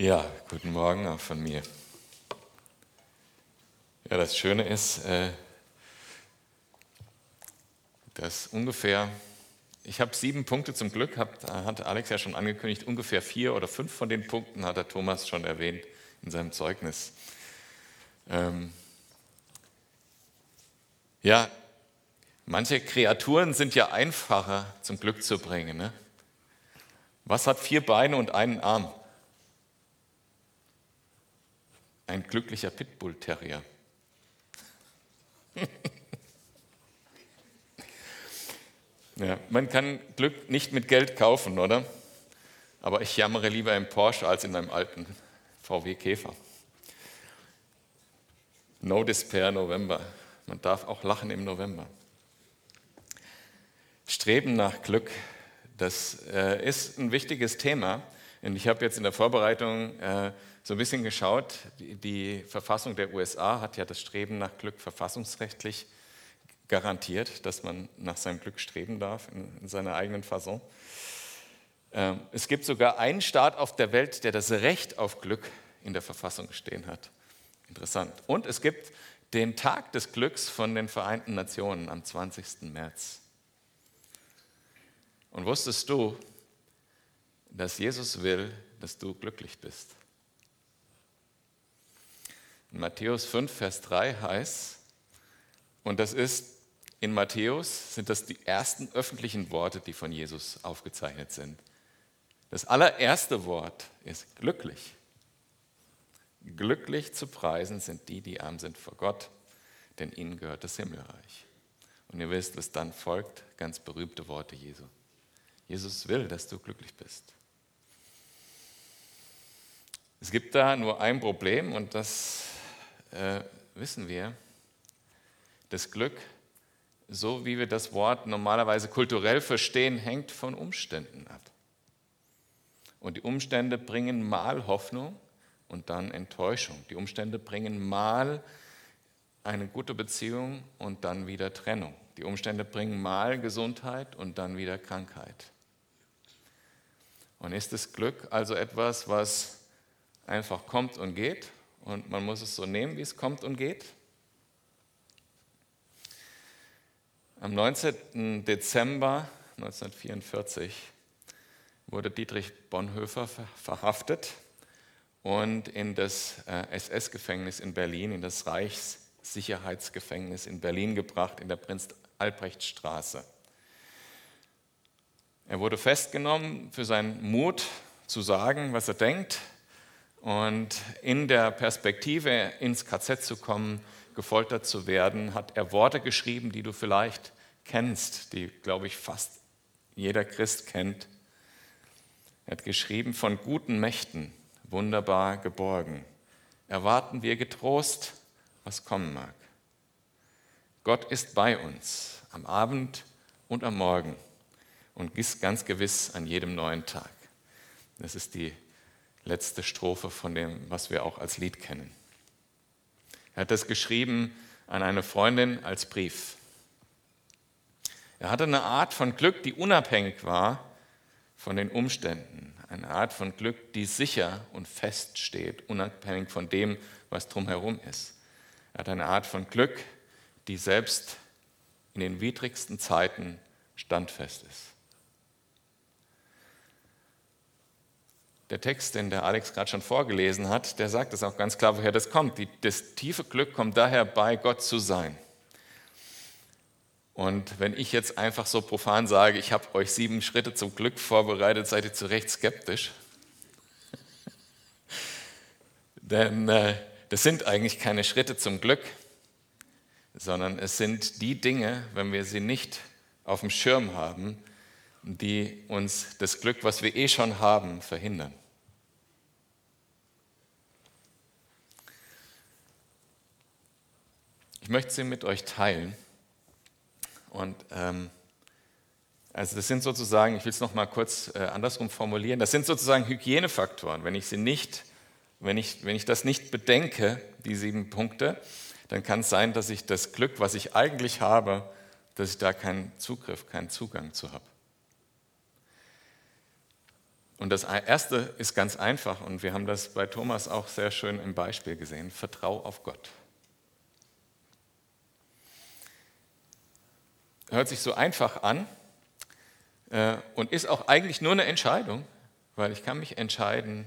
Ja, guten Morgen auch von mir. Ja, das Schöne ist, äh, dass ungefähr, ich habe sieben Punkte zum Glück, hat, Alex ja schon angekündigt, ungefähr vier oder fünf von den Punkten hat der Thomas schon erwähnt in seinem Zeugnis. Ähm, ja, manche Kreaturen sind ja einfacher zum Glück zu bringen. Ne? Was hat vier Beine und einen Arm? Ein glücklicher Pitbull-Terrier. ja, man kann Glück nicht mit Geld kaufen, oder? Aber ich jammere lieber im Porsche als in einem alten VW Käfer. No Despair November. Man darf auch lachen im November. Streben nach Glück, das äh, ist ein wichtiges Thema. Und ich habe jetzt in der Vorbereitung äh, so ein bisschen geschaut. Die, die, Verfassung der USA hat ja das Streben nach Glück verfassungsrechtlich garantiert, dass man nach seinem Glück streben darf in, in seiner eigenen Fasson. Äh, es gibt sogar einen Staat auf der Welt, der das Recht auf Glück in der Verfassung stehen hat. Interessant. Und es gibt den Tag des Glücks von den Vereinten Nationen am 20. März. Und wusstest du, dass Jesus will, dass du glücklich bist? In Matthäus 5, Vers 3 heißt, und das ist in Matthäus, sind das die ersten öffentlichen Worte, die von Jesus aufgezeichnet sind. Das allererste Wort ist glücklich. Glücklich zu preisen sind die, die arm sind vor Gott, denn ihnen gehört das Himmelreich. Und ihr wisst, was dann folgt, ganz berühmte Worte Jesu. Jesus will, dass du glücklich bist. Es gibt da nur ein Problem und das äh, wissen wir. Das Glück, so wie wir das Wort normalerweise kulturell verstehen, hängt von Umständen ab. Und die Umstände bringen mal Hoffnung und dann Enttäuschung. Die Umstände bringen mal eine gute Beziehung und dann wieder Trennung. Die Umstände bringen mal Gesundheit und dann wieder Krankheit. Und ist das Glück also etwas, was einfach kommt und geht und man muss es so nehmen, wie es kommt und geht? Am 19. Dezember 1944 wurde Dietrich Bonhoeffer verhaftet und in das SS-Gefängnis äh, in Berlin, in das Reichssicherheitsgefängnis in Berlin gebracht, in der Prinz-Albrecht-Straße. Er wurde festgenommen für seinen Mut zu sagen, was er denkt und in der Perspektive ins KZ zu kommen, gefoltert zu werden, hat er Worte geschrieben, die du vielleicht kennst, die, glaube ich, fast jeder Christ kennt. Er hat geschrieben, von guten Mächten wunderbar geborgen. Erwarten wir getrost, was kommen mag. Gott ist bei uns am Abend und am Morgen und ist ganz gewiss an jedem neuen Tag. Das ist die letzte Strophe von dem, was wir auch als Lied kennen. Er hat das geschrieben an eine Freundin als Brief. Er hatte eine Art von Glück, die unabhängig war von den Umständen eine Art von Glück, die sicher und fest steht, unabhängig von dem, was drumherum ist. Er hat eine Art von Glück, die selbst in den widrigsten Zeiten standfest ist. Der Text, den der Alex gerade schon vorgelesen hat, der sagt es auch ganz klar, woher das kommt. Die, das tiefe Glück kommt daher, bei Gott zu sein. Und wenn ich jetzt einfach so profan sage, ich habe euch sieben Schritte zum Glück vorbereitet, seid ihr zu Recht skeptisch. Denn äh, das sind eigentlich keine Schritte zum Glück, sondern es sind die Dinge, wenn wir sie nicht auf dem Schirm haben, die uns das Glück, was wir eh schon haben, verhindern. Möchte sie mit euch teilen. Und ähm, also das sind sozusagen, ich will es noch mal kurz äh, andersrum formulieren, das sind sozusagen Hygienefaktoren. Wenn ich sie nicht, wenn ich, wenn ich das nicht bedenke, die sieben Punkte, dann kann es sein, dass ich das Glück, was ich eigentlich habe, dass ich da keinen Zugriff, keinen Zugang zu habe. Und das erste ist ganz einfach und wir haben das bei Thomas auch sehr schön im Beispiel gesehen. Vertrau auf Gott. Hört sich so einfach an äh, und ist auch eigentlich nur eine Entscheidung, weil ich kann mich entscheiden,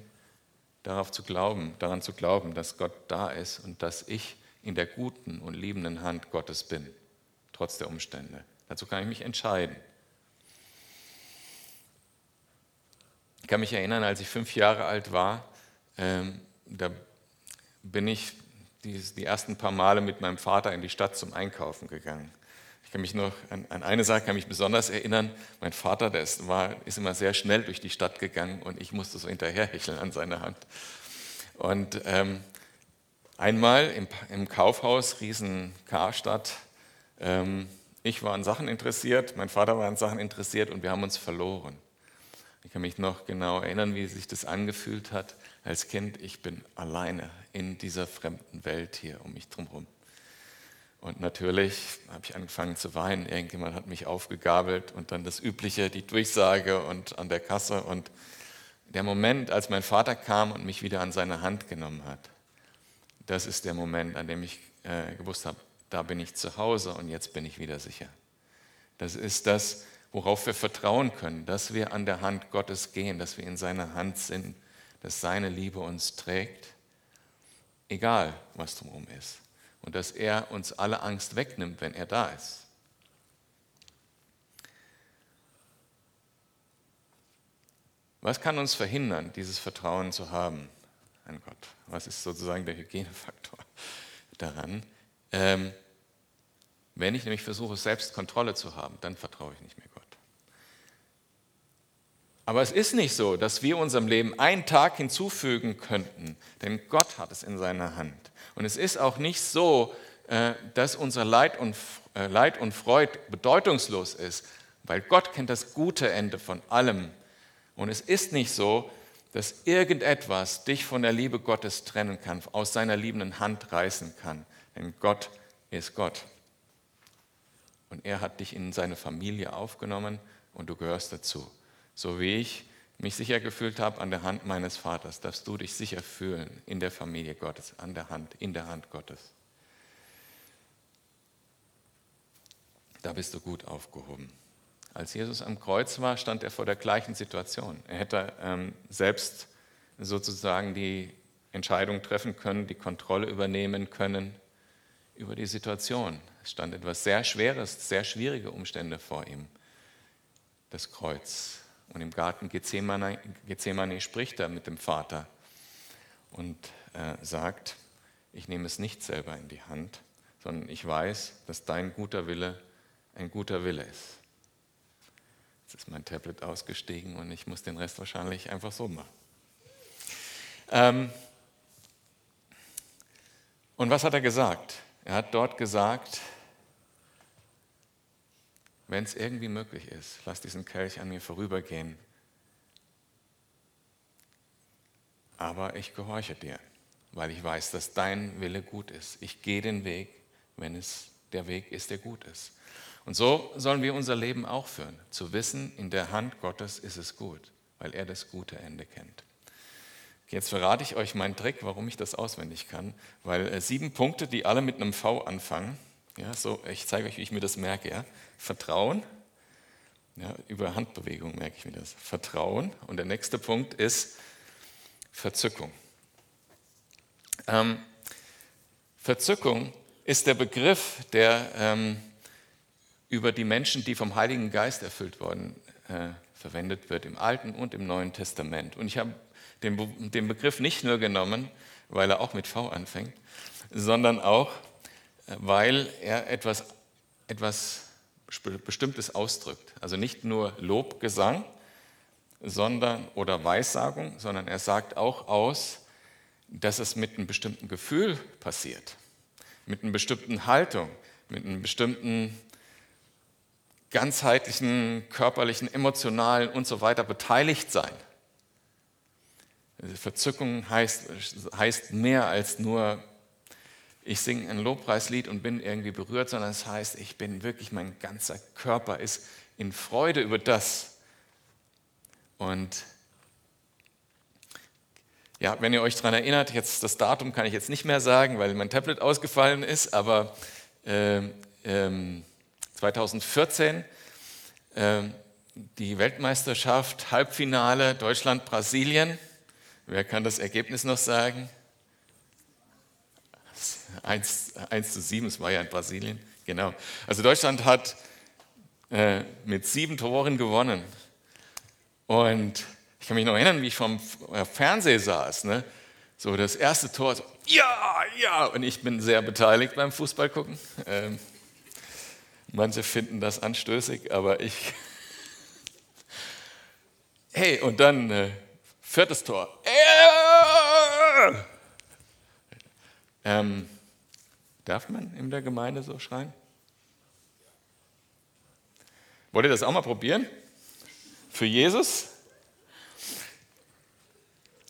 darauf zu glauben, daran zu glauben, dass Gott da ist und dass ich in der guten und liebenden Hand Gottes bin, trotz der Umstände. Dazu kann ich mich entscheiden. Ich kann mich erinnern, als ich fünf Jahre alt war, ähm, da bin ich die, die, ersten paar Male mit meinem Vater in die Stadt zum Einkaufen gegangen. Kann mich noch an, an eine Sache kann mich besonders erinnern. Mein Vater, der ist, war, ist immer sehr schnell durch die Stadt gegangen und ich musste so hinterherhecheln an seiner Hand. Und ähm, einmal im, im, Kaufhaus Riesen Karstadt, ähm, ich war an Sachen interessiert, mein Vater war an Sachen interessiert und wir haben uns verloren. Ich kann mich noch genau erinnern, wie sich das angefühlt hat als Kind. Ich bin alleine in dieser fremden Welt hier um mich drumherum. Und natürlich habe ich angefangen zu weinen. Irgendjemand hat mich aufgegabelt und dann das Übliche, die Durchsage und an der Kasse. Und der Moment, als mein Vater kam und mich wieder an seine Hand genommen hat, das ist der Moment, an dem ich äh, gewusst habe, da bin ich zu Hause und jetzt bin ich wieder sicher. Das ist das, worauf wir vertrauen können, dass wir an der Hand Gottes gehen, dass wir in seiner Hand sind, dass seine Liebe uns trägt, egal was drumherum ist. Und dass er uns alle Angst wegnimmt, wenn er da ist. Was kann uns verhindern, dieses Vertrauen zu haben an Gott? Was ist sozusagen der Hygienefaktor daran? Ähm, wenn ich nämlich versuche, selbst Kontrolle zu haben, dann vertraue ich nicht mehr. Aber es ist nicht so, dass wir unserem Leben einen Tag hinzufügen könnten, denn Gott hat es in seiner Hand. Und es ist auch nicht so, äh, dass unser Leid und, äh, Leid und Freud bedeutungslos ist, weil Gott kennt das gute Ende von allem. Und es ist nicht so, dass irgendetwas dich von der Liebe Gottes trennen kann, aus seiner liebenden Hand reißen kann. Denn Gott ist Gott. Und er hat dich in seine Familie aufgenommen und du gehörst dazu. So wie ich mich sicher gefühlt habe an der Hand meines Vaters, darfst du dich sicher fühlen in der Familie Gottes, an der Hand, in der Hand Gottes. Da bist du gut aufgehoben. Als Jesus am Kreuz war, stand er vor der gleichen Situation. Er hätte ähm, selbst sozusagen die Entscheidung treffen können, die Kontrolle übernehmen können über die Situation. Es stand etwas sehr Schweres, sehr schwierige Umstände vor ihm. Das Kreuz. Und im Garten Gethsemane, Gethsemane spricht er mit dem Vater und äh, sagt, ich nehme es nicht selber in die Hand, sondern ich weiß, dass dein guter Wille ein guter Wille ist. Jetzt ist mein Tablet ausgestiegen und ich muss den Rest wahrscheinlich einfach so machen. Ähm und was hat er gesagt? Er hat dort gesagt, wenn es irgendwie möglich ist, lass diesen Kelch an mir vorübergehen. Aber ich gehorche dir, weil ich weiß, dass dein Wille gut ist. Ich gehe den Weg, wenn es der Weg ist, der gut ist. Und so sollen wir unser Leben auch führen, zu wissen, in der Hand Gottes ist es gut, weil er das gute Ende kennt. Jetzt verrate ich euch meinen Trick, warum ich das auswendig kann, weil äh, sieben Punkte, die alle mit einem V anfangen, ja, so, ich zeige euch, wie ich mir das merke. Ja. Vertrauen, ja, über Handbewegung merke ich mir das. Vertrauen. Und der nächste Punkt ist Verzückung. Ähm, Verzückung ist der Begriff, der ähm, über die Menschen, die vom Heiligen Geist erfüllt worden, äh, verwendet wird, im Alten und im Neuen Testament. Und ich habe den, den Begriff nicht nur genommen, weil er auch mit V anfängt, sondern auch, weil er etwas, etwas Bestimmtes ausdrückt. Also nicht nur Lobgesang sondern, oder Weissagung, sondern er sagt auch aus, dass es mit einem bestimmten Gefühl passiert, mit einer bestimmten Haltung, mit einem bestimmten ganzheitlichen, körperlichen, emotionalen und so weiter beteiligt sein. Verzückung heißt, heißt mehr als nur ich singe ein Lobpreislied und bin irgendwie berührt, sondern es heißt, ich bin wirklich, mein ganzer Körper ist in Freude über das. Und Ja, wenn ihr euch daran erinnert, jetzt das Datum kann ich jetzt nicht mehr sagen, weil mein Tablet ausgefallen ist, aber äh, äh, 2014 äh, die Weltmeisterschaft, Halbfinale Deutschland-Brasilien. Wer kann das Ergebnis noch sagen? 1, 1 zu 7, es war ja in Brasilien. Genau. Also Deutschland hat äh, mit sieben Toren gewonnen. Und ich kann mich noch erinnern, wie ich vom äh, Fernseher saß. Ne? So das erste Tor, so, ja, ja. Und ich bin sehr beteiligt beim Fußballgucken. Ähm, manche finden das anstößig, aber ich. hey, und dann äh, viertes Tor. Äh! Ähm, darf man in der Gemeinde so schreien? Wollt ihr das auch mal probieren? Für Jesus?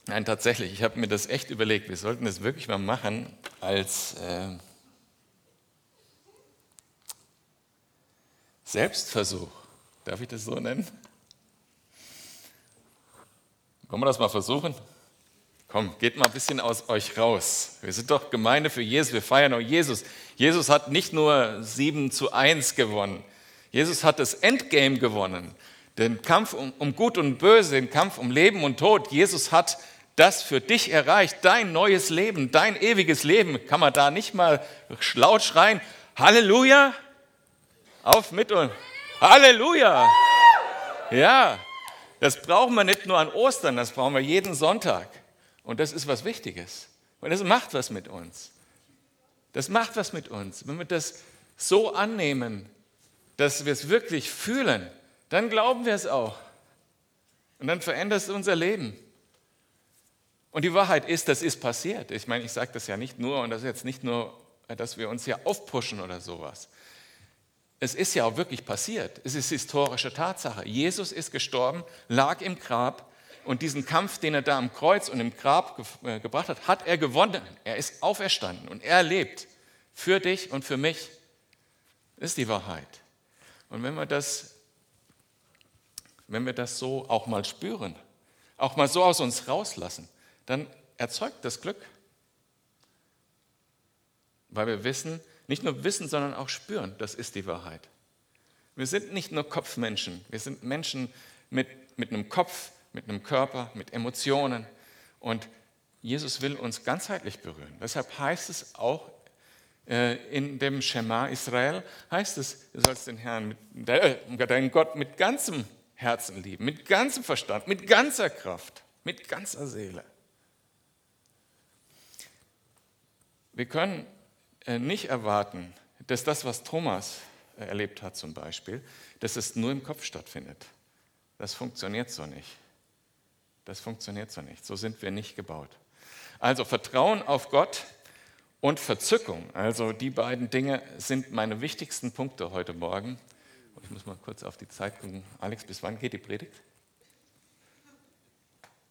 Nein, tatsächlich, ich habe mir das echt überlegt. Wir sollten das wirklich mal machen als äh, Selbstversuch. Darf ich das so nennen? Wollen wir das mal versuchen? Komm, geht mal ein bisschen aus euch raus. Wir sind doch Gemeinde für Jesus, wir feiern auch Jesus. Jesus hat nicht nur 7 zu 1 gewonnen. Jesus hat das Endgame gewonnen, den Kampf um, um Gut und Böse, den Kampf um Leben und Tod. Jesus hat das für dich erreicht, dein neues Leben, dein ewiges Leben. Kann man da nicht mal laut schreien, Halleluja? Auf mit uns. Halleluja! Ja, das brauchen wir nicht nur an Ostern, das brauchen wir jeden Sonntag. Und das ist was Wichtiges. Und das macht was mit uns. Das macht was mit uns. Wenn wir das so annehmen, dass wir es wirklich fühlen, dann glauben wir es auch. Und dann verändert es unser Leben. Und die Wahrheit ist, das ist passiert. Ich meine, ich sage das ja nicht nur, und das ist jetzt nicht nur, dass wir uns hier aufpushen oder sowas. Es ist ja auch wirklich passiert. Es ist historische Tatsache. Jesus ist gestorben, lag im Grab und diesen Kampf, den er da am Kreuz und im Grab ge äh, gebracht hat, hat er gewonnen. Er ist auferstanden und er lebt für dich und für mich. Das ist die Wahrheit. Und wenn wir das, wenn wir das so auch mal spüren, auch mal so aus uns rauslassen, dann erzeugt das Glück. Weil wir wissen, nicht nur wissen, sondern auch spüren, das ist die Wahrheit. Wir sind nicht nur Kopfmenschen, wir sind Menschen mit, mit einem Kopf, mit einem Körper, mit Emotionen. Und Jesus will uns ganzheitlich berühren. Deshalb heißt es auch äh, in dem Schema Israel heißt es, du sollst den Herrn, äh, deinen Gott mit ganzem Herzen lieben, mit ganzem Verstand, mit ganzer Kraft, mit ganzer Seele. Wir können äh, nicht erwarten, dass das, was Thomas erlebt hat zum Beispiel, dass es nur im Kopf stattfindet. Das funktioniert so nicht. Das funktioniert so nicht. So sind wir nicht gebaut. Also Vertrauen auf Gott und Verzückung. Also die beiden Dinge sind meine wichtigsten Punkte heute Morgen. Ich muss mal kurz auf die Zeit gucken. Alex, bis wann geht die Predigt?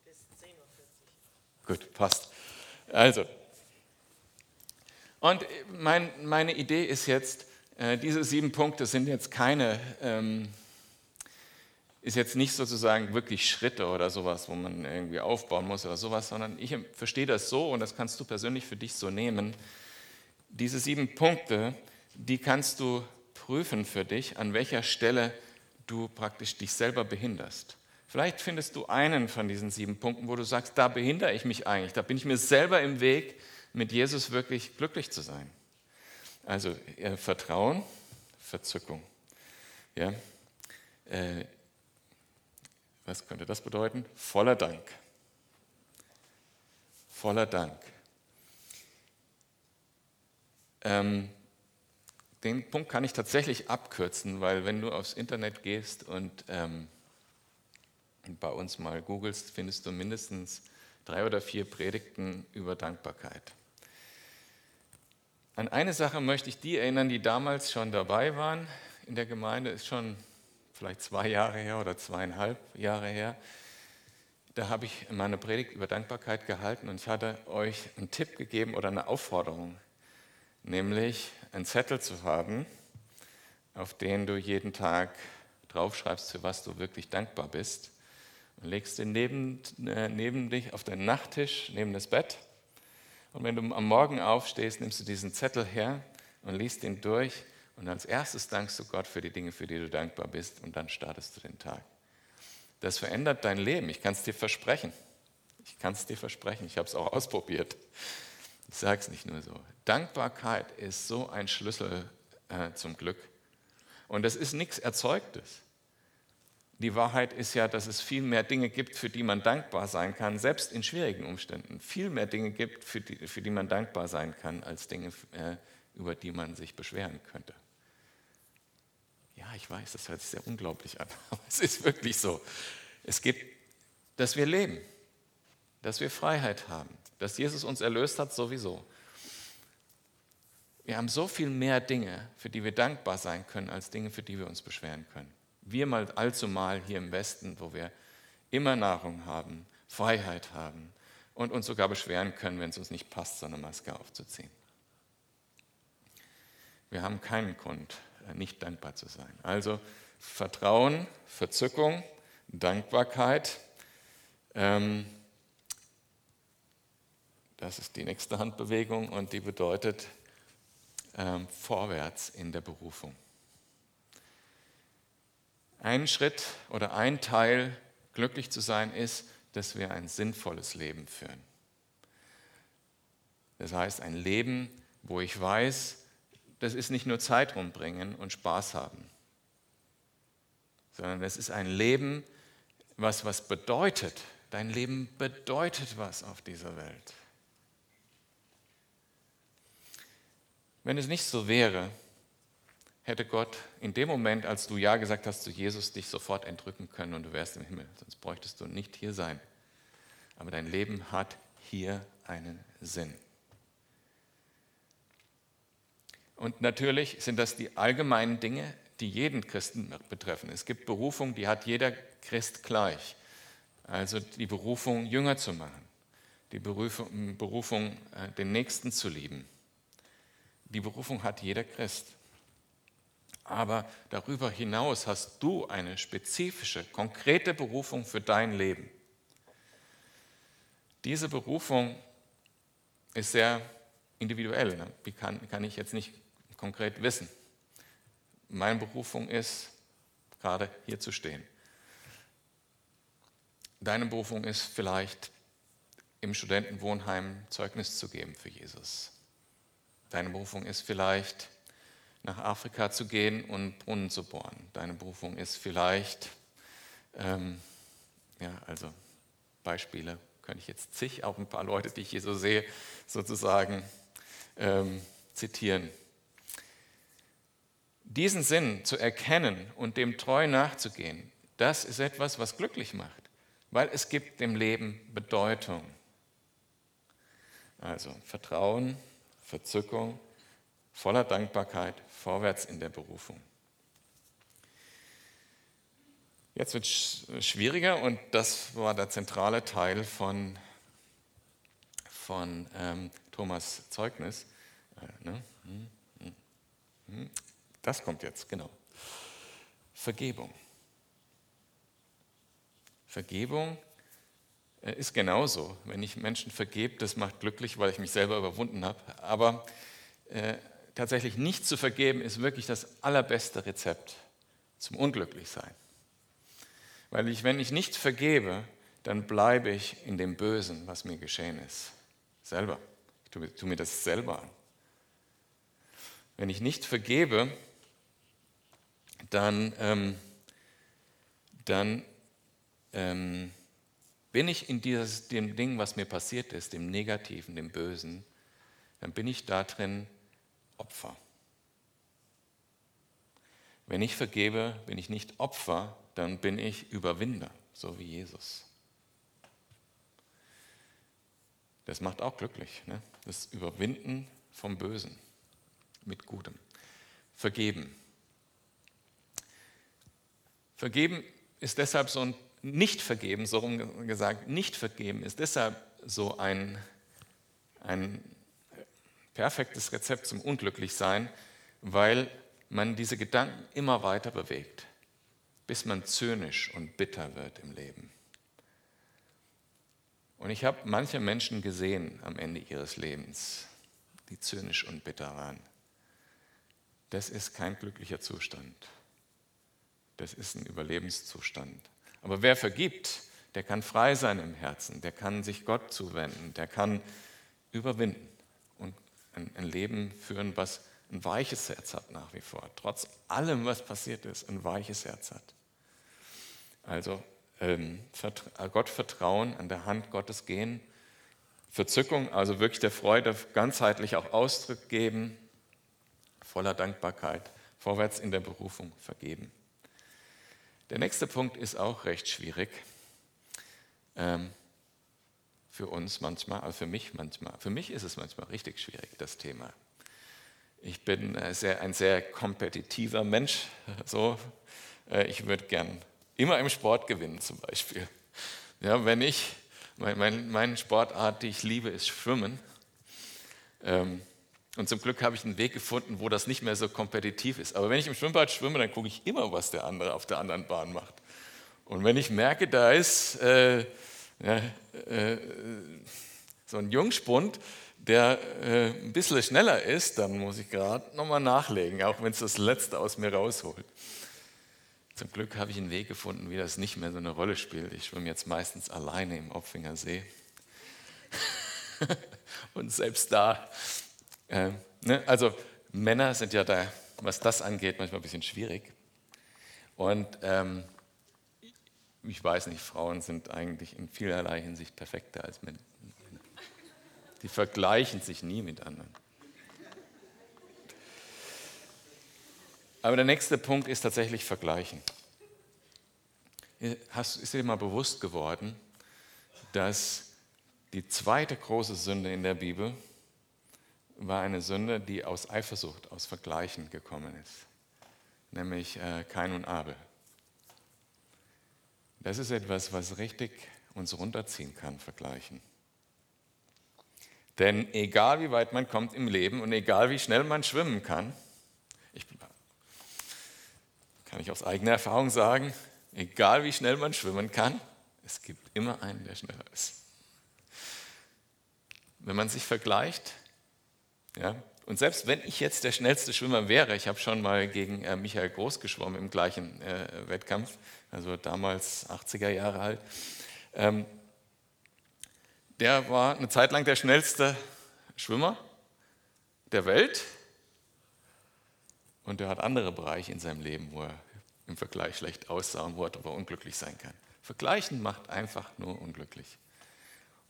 Bis 10.40 Uhr. Gut, passt. Also, und mein, meine Idee ist jetzt, äh, diese sieben Punkte sind jetzt keine ähm, ist jetzt nicht sozusagen wirklich Schritte oder sowas, wo man irgendwie aufbauen muss oder sowas, sondern ich verstehe das so und das kannst du persönlich für dich so nehmen. Diese sieben Punkte, die kannst du prüfen für dich, an welcher Stelle du praktisch dich selber behinderst. Vielleicht findest du einen von diesen sieben Punkten, wo du sagst, da behindere ich mich eigentlich, da bin ich mir selber im Weg, mit Jesus wirklich glücklich zu sein. Also äh, Vertrauen, Verzückung. Ja? Äh, was könnte das bedeuten? Voller Dank. Voller Dank. Ähm, den Punkt kann ich tatsächlich abkürzen, weil wenn du aufs Internet gehst und ähm, bei uns mal googelst, findest du mindestens drei oder vier Predigten über Dankbarkeit. An eine Sache möchte ich die erinnern, die damals schon dabei waren in der Gemeinde, ist schon vielleicht zwei Jahre her oder zweieinhalb Jahre her. Da habe ich meine Predigt über Dankbarkeit gehalten und ich hatte euch einen Tipp gegeben oder eine Aufforderung, nämlich einen Zettel zu haben, auf den du jeden Tag draufschreibst, für was du wirklich dankbar bist. und legst den neben, äh, neben dich auf deinen Nachttisch, neben das Bett. Und wenn du am Morgen aufstehst, nimmst du diesen Zettel her und liest ihn durch. Und als erstes dankst du Gott für die Dinge, für die du dankbar bist. Und dann startest du den Tag. Das verändert dein Leben. Ich kann es dir versprechen. Ich kann es dir versprechen. Ich habe es auch ausprobiert. Ich sage es nicht nur so. Dankbarkeit ist so ein Schlüssel äh, zum Glück. Und das ist nichts Erzeugtes. Die Wahrheit ist ja, dass es viel mehr Dinge gibt, für die man dankbar sein kann, selbst in schwierigen Umständen. Viel mehr Dinge gibt, für die, für die man dankbar sein kann, als Dinge, äh, über die man sich beschweren könnte. Ich weiß, das hört sich sehr unglaublich an, aber es ist wirklich so. Es geht, dass wir leben, dass wir Freiheit haben, dass Jesus uns erlöst hat sowieso. Wir haben so viel mehr Dinge, für die wir dankbar sein können, als Dinge, für die wir uns beschweren können. Wir mal allzumal hier im Westen, wo wir immer Nahrung haben, Freiheit haben und uns sogar beschweren können, wenn es uns nicht passt, so eine Maske aufzuziehen. Wir haben keinen Grund, nicht dankbar zu sein. Also Vertrauen, Verzückung, Dankbarkeit. Ähm, das ist die nächste Handbewegung und die bedeutet ähm, vorwärts in der Berufung. Ein Schritt oder ein Teil, glücklich zu sein, ist, dass wir ein sinnvolles Leben führen. Das heißt, ein Leben, wo ich weiß, das ist nicht nur Zeit rumbringen und Spaß haben, sondern es ist ein Leben, was was bedeutet. Dein Leben bedeutet was auf dieser Welt. Wenn es nicht so wäre, hätte Gott in dem Moment, als du Ja gesagt hast zu Jesus, dich sofort entrücken können und du wärst im Himmel. Sonst bräuchtest du nicht hier sein. Aber dein Leben hat hier einen Sinn. Und natürlich sind das die allgemeinen Dinge, die jeden Christen betreffen. Es gibt Berufung, die hat jeder Christ gleich. Also die Berufung, Jünger zu machen, die Berufung, äh, den Nächsten zu lieben. Die Berufung hat jeder Christ. Aber darüber hinaus hast du eine spezifische, konkrete Berufung für dein Leben. Diese Berufung ist sehr individuell. Ne? Wie kann, kann ich jetzt nicht konkret wissen? Meine Berufung ist, gerade hier zu stehen. Deine Berufung ist vielleicht, im Studentenwohnheim Zeugnis zu geben für Jesus. Deine Berufung ist vielleicht, nach Afrika zu gehen und Brunnen zu bohren. Deine Berufung ist vielleicht, ähm, ja, also Beispiele könnte ich jetzt zig, auch ein paar Leute, die ich hier so sehe, sozusagen ähm, zitieren. Diesen Sinn zu erkennen und dem treu nachzugehen, das ist etwas, was glücklich macht, weil es gibt dem Leben Bedeutung. Also Vertrauen, Verzückung, voller Dankbarkeit vorwärts in der Berufung. Jetzt wird es schwieriger und das war der zentrale Teil von, von ähm, Thomas Zeugnis. Äh, ne? hm, hm, hm. Das kommt jetzt, genau. Vergebung. Vergebung äh, ist genauso. Wenn ich Menschen vergebe, das macht glücklich, weil ich mich selber überwunden habe. Aber äh, tatsächlich nicht zu vergeben, ist wirklich das allerbeste Rezept zum Unglücklichsein. Weil ich, wenn ich nicht vergebe, dann bleibe ich in dem Bösen, was mir geschehen ist. Selber. Ich tue, tue mir das selber an. Wenn ich nicht vergebe, dann, ähm, dann ähm, bin ich in dieses, dem Ding, was mir passiert ist, dem Negativen, dem Bösen, dann bin ich da drin Opfer. Wenn ich vergebe, bin ich nicht Opfer, dann bin ich Überwinder, so wie Jesus. Das macht auch glücklich, ne? das Überwinden vom Bösen mit Gutem. Vergeben. Vergeben ist deshalb so ein nicht vergeben, so rum gesagt, nicht vergeben ist deshalb so ein, ein perfektes Rezept zum Unglücklichsein, weil man diese Gedanken immer weiter bewegt, bis man zynisch und bitter wird im Leben. Und ich habe manche Menschen gesehen am Ende ihres Lebens, die zynisch und bitter waren. Das ist kein glücklicher Zustand. Das ist ein Überlebenszustand. Aber wer vergibt, der kann frei sein im Herzen, der kann sich Gott zuwenden, der kann überwinden und ein, Leben führen, was ein weiches Herz hat nach wie vor. Trotz allem, was passiert ist, ein weiches Herz hat. Also ähm, Gott vertrauen, an der Hand Gottes gehen, Verzückung, also wirklich der Freude ganzheitlich auch Ausdruck geben, voller Dankbarkeit, vorwärts in der Berufung vergeben. Der nächste Punkt ist auch recht schwierig. Ähm, für uns manchmal, also für mich manchmal. Für mich ist es manchmal richtig schwierig, das Thema. Ich bin äh, sehr, ein sehr kompetitiver Mensch. So, äh, ich würde gern immer im Sport gewinnen, zum Beispiel. Ja, wenn ich, mein, mein, meine Sportart, die ich liebe, ist Schwimmen. Ähm, und zum Glück habe ich einen Weg gefunden, wo das nicht mehr so kompetitiv ist. Aber wenn ich im Schwimmbad schwimme, dann gucke ich immer, was der andere auf der anderen Bahn macht. Und wenn ich merke, da ist äh, äh, so ein Jungspund, der äh, ein bisschen schneller ist, dann muss ich gerade nochmal nachlegen, auch wenn es das Letzte aus mir rausholt. Zum Glück habe ich einen Weg gefunden, wie das nicht mehr so eine Rolle spielt. Ich schwimme jetzt meistens alleine im Opfinger See. Und selbst da, äh, ne, also Männer sind ja da, was das angeht, manchmal ein bisschen schwierig. Und ähm, ich weiß nicht, Frauen sind eigentlich in vielerlei Hinsicht perfekter als Männer. Die vergleichen sich nie mit anderen. Aber der nächste Punkt ist tatsächlich Vergleichen. ist dir mal bewusst geworden, dass die zweite große Sünde in der Bibel war eine Sünde, die aus Eifersucht, aus Vergleichen gekommen ist, nämlich äh, Kain und Abel. Das ist etwas, was richtig uns runterziehen kann, vergleichen. Denn egal wie weit man kommt im Leben und egal wie schnell man schwimmen kann, ich, kann ich aus eigener Erfahrung sagen, egal wie schnell man schwimmen kann, es gibt immer einen, der schneller ist. Wenn man sich vergleicht, ja, und selbst wenn ich jetzt der schnellste Schwimmer wäre, ich habe schon mal gegen äh, Michael Groß geschwommen im gleichen äh, Wettkampf, also damals 80er Jahre alt, ähm, der war eine Zeit lang der schnellste Schwimmer der Welt und der hat andere Bereiche in seinem Leben, wo er im Vergleich schlecht aussah und wo er darüber unglücklich sein kann. Vergleichen macht einfach nur unglücklich.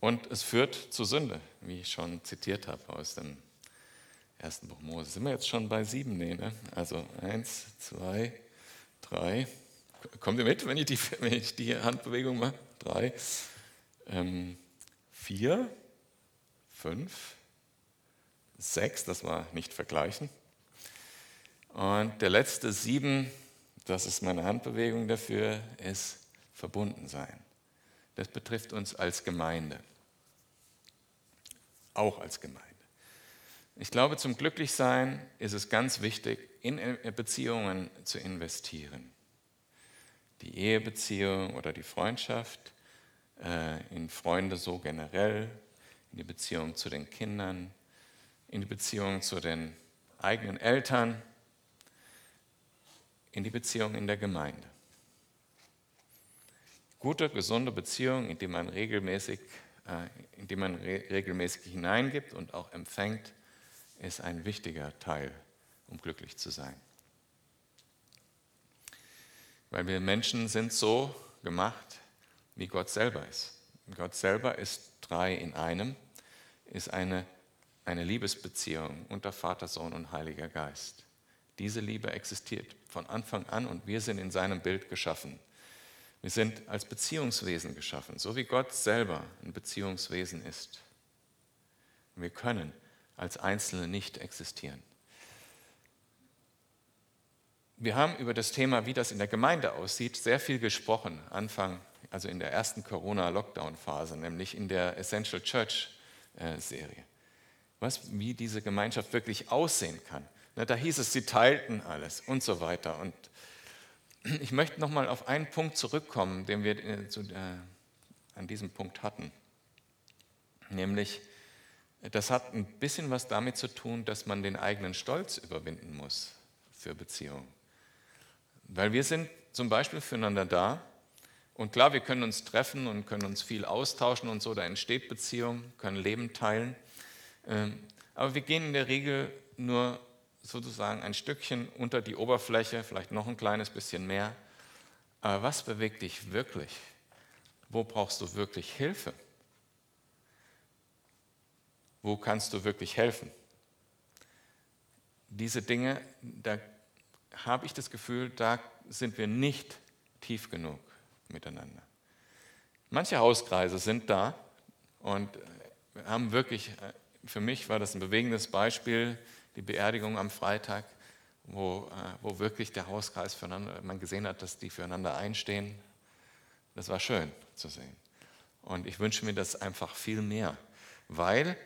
Und es führt zu Sünde, wie ich schon zitiert habe aus dem ersten Buch Mose. Sind wir jetzt schon bei sieben? Nee, ne? Also eins, zwei, drei. Kommt ihr mit, wenn ich die, wenn ich die Handbewegung mache? Drei, ähm, vier, fünf, sechs, das war nicht vergleichen. Und der letzte sieben, das ist meine Handbewegung dafür, ist verbunden sein. Das betrifft uns als Gemeinde. Auch als Gemeinde. Ich glaube, zum Glücklichsein ist es ganz wichtig, in Beziehungen zu investieren. Die Ehebeziehung oder die Freundschaft, äh, in Freunde so generell, in die Beziehung zu den Kindern, in die Beziehung zu den eigenen Eltern, in die Beziehung in der Gemeinde. Gute, gesunde Beziehung, in die man regelmäßig, äh, in die man regelmäßig hineingibt und auch empfängt, ist ein wichtiger Teil, um glücklich zu sein. Weil wir Menschen sind so gemacht, wie Gott selber ist. Gott selber ist drei in einem, ist eine, eine Liebesbeziehung unter Vater, Sohn und Heiliger Geist. Diese Liebe existiert von Anfang an und wir sind in seinem Bild geschaffen. Wir sind als Beziehungswesen geschaffen, so wie Gott selber ein Beziehungswesen ist. Wir können als Einzelne nicht existieren. Wir haben über das Thema, wie das in der Gemeinde aussieht, sehr viel gesprochen, Anfang, also in der ersten Corona-Lockdown-Phase, nämlich in der Essential Church-Serie. Äh, Was, wie diese Gemeinschaft wirklich aussehen kann. da hieß es, sie teilten alles und so weiter. Und ich möchte nochmal auf einen Punkt zurückkommen, den wir äh, zu, äh, an diesem Punkt hatten. Nämlich, das hat ein bisschen was damit zu tun, dass man den eigenen Stolz überwinden muss für Beziehungen. Weil wir sind zum Beispiel füreinander da. Und klar, wir können uns treffen und können uns viel austauschen und so, da entsteht Beziehung, können Leben teilen. Ähm, aber wir gehen in der Regel nur sozusagen ein Stückchen unter die Oberfläche, vielleicht noch ein kleines bisschen mehr. Aber was bewegt dich wirklich? Wo brauchst du wirklich Hilfe? Wo kannst du wirklich helfen? Diese Dinge, da habe ich das Gefühl, da sind wir nicht tief genug miteinander. Manche Hauskreise sind da und haben wirklich, für mich war das ein bewegendes Beispiel, die Beerdigung am Freitag, wo, wo wirklich der Hauskreis füreinander, man gesehen hat, dass die füreinander einstehen. Das war schön zu sehen. Und ich wünsche mir das einfach viel mehr, weil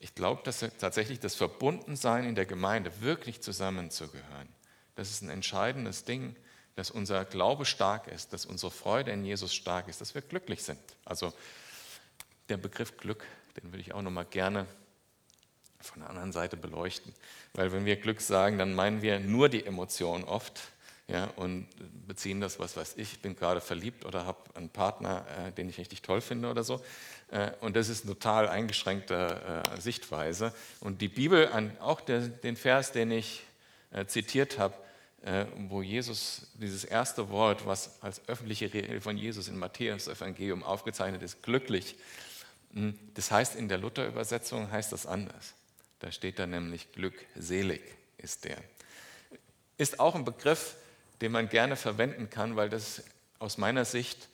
ich glaube, dass tatsächlich das Verbundensein in der Gemeinde, wirklich zusammenzugehören, das ist ein entscheidendes Ding, dass unser Glaube stark ist, dass unsere Freude in Jesus stark ist, dass wir glücklich sind. Also der Begriff Glück, den würde ich auch noch mal gerne von der anderen Seite beleuchten. Weil wenn wir Glück sagen, dann meinen wir nur die Emotion oft ja, und beziehen das, was weiß ich, bin gerade verliebt oder habe einen Partner, äh, den ich richtig toll finde oder so. Äh, und das ist eine total eingeschränkte äh, Sichtweise. Und die Bibel, auch der, den Vers, den ich äh, zitiert habe, äh, wo Jesus dieses erste Wort, was als öffentliche Rede von Jesus im Matthäus-Evangelium aufgezeichnet ist, glücklich, hm, das heißt in der Luther-Übersetzung heißt das anders. Da steht da nämlich glückselig ist der. Ist auch ein Begriff, den man gerne verwenden kann, weil das aus meiner Sicht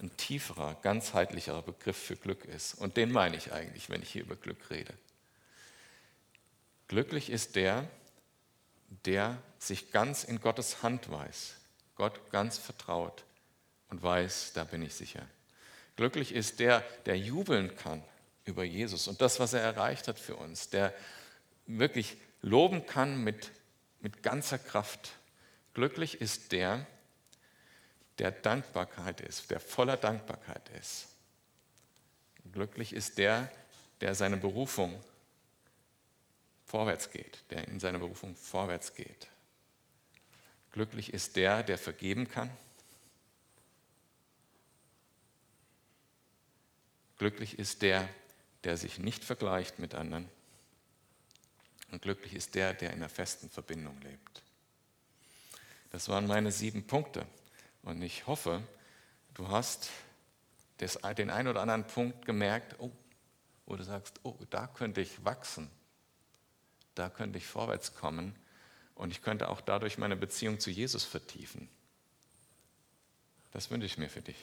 ein tieferer, ganzheitlicherer Begriff für Glück ist. Und den meine ich eigentlich, wenn ich hier über Glück rede. Glücklich ist der, der sich ganz in Gottes Hand weiß, Gott ganz vertraut und weiß, da bin ich sicher. Glücklich ist der, der jubeln kann über Jesus und das, was er erreicht hat für uns, der wirklich loben kann mit, mit ganzer Kraft. Glücklich ist der, der Dankbarkeit ist, der voller Dankbarkeit ist. Glücklich ist der, der seine Berufung vorwärts geht, der in seiner Berufung vorwärts geht. Glücklich ist der, der vergeben kann. Glücklich ist der, der sich nicht vergleicht mit anderen. Und glücklich ist der, der in einer festen Verbindung lebt. Das waren meine sieben Punkte. Und ich hoffe, du hast das, den einen oder anderen Punkt gemerkt, oh, wo du sagst, oh, da könnte ich wachsen da könnte ich vorwärts kommen und ich könnte auch dadurch meine Beziehung zu Jesus vertiefen. Das wünsche ich mir für dich.